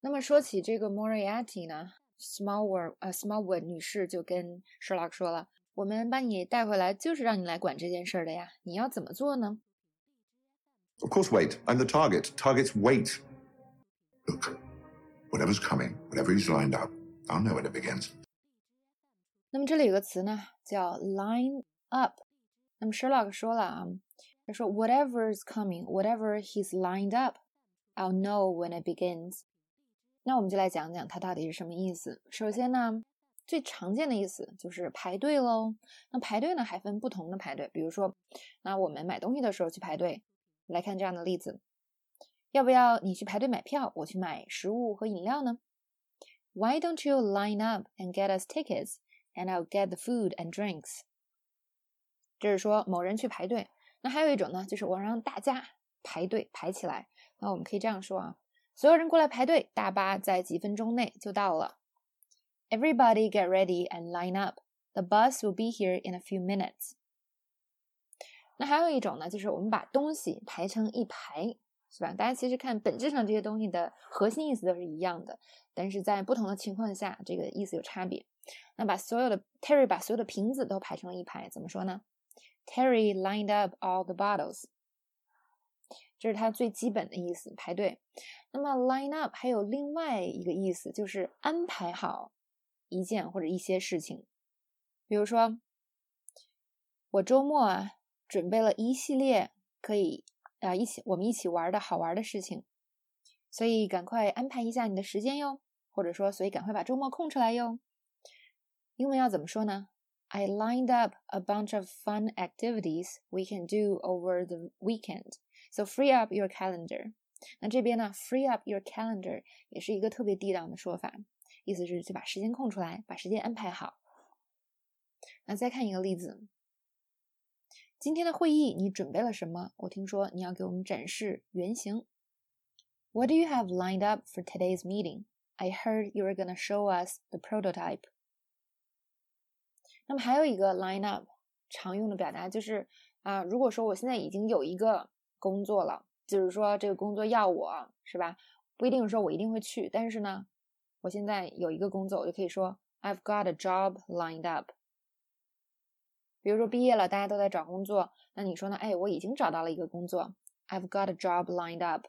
那么说起这个 Moriarty 呢，Smallwood 呃 Smallwood 女士就跟 Sherlock 说了：“我们把你带回来就是让你来管这件事儿的呀，你要怎么做呢？” Of course, wait. I'm the target. Targets wait. Look, whatever's coming, whatever he's lined up, I'll know when it begins. 那么这里有个词呢，叫 line up。那么 Sherlock 说了啊，他说 whatever's coming, whatever he's lined up, I'll know when it begins. 那我们就来讲讲它到底是什么意思。首先呢，最常见的意思就是排队喽。那排队呢还分不同的排队，比如说，那我们买东西的时候去排队。来看这样的例子，要不要你去排队买票，我去买食物和饮料呢？Why don't you line up and get us tickets, and I'll get the food and drinks？这是说某人去排队。那还有一种呢，就是我让大家排队排起来。那我们可以这样说啊。所有人过来排队，大巴在几分钟内就到了。Everybody get ready and line up. The bus will be here in a few minutes. 那还有一种呢，就是我们把东西排成一排，是吧？大家其实看本质上这些东西的核心意思都是一样的，但是在不同的情况下，这个意思有差别。那把所有的 Terry 把所有的瓶子都排成了一排，怎么说呢？Terry lined up all the bottles. 这是它最基本的意思，排队。那么 line up 还有另外一个意思，就是安排好一件或者一些事情。比如说，我周末啊准备了一系列可以啊一起我们一起玩的好玩的事情，所以赶快安排一下你的时间哟，或者说，所以赶快把周末空出来哟。英文要怎么说呢？I lined up a bunch of fun activities we can do over the weekend. So free up your calendar。那这边呢，free up your calendar 也是一个特别地道的说法，意思是就把时间空出来，把时间安排好。那再看一个例子，今天的会议你准备了什么？我听说你要给我们展示原型。What do you have lined up for today's meeting? I heard you were gonna show us the prototype。那么还有一个 line up 常用的表达就是啊，如果说我现在已经有一个工作了，就是说这个工作要我是吧？不一定说我一定会去，但是呢，我现在有一个工作，我就可以说 I've got a job lined up。比如说毕业了，大家都在找工作，那你说呢？哎，我已经找到了一个工作，I've got a job lined up。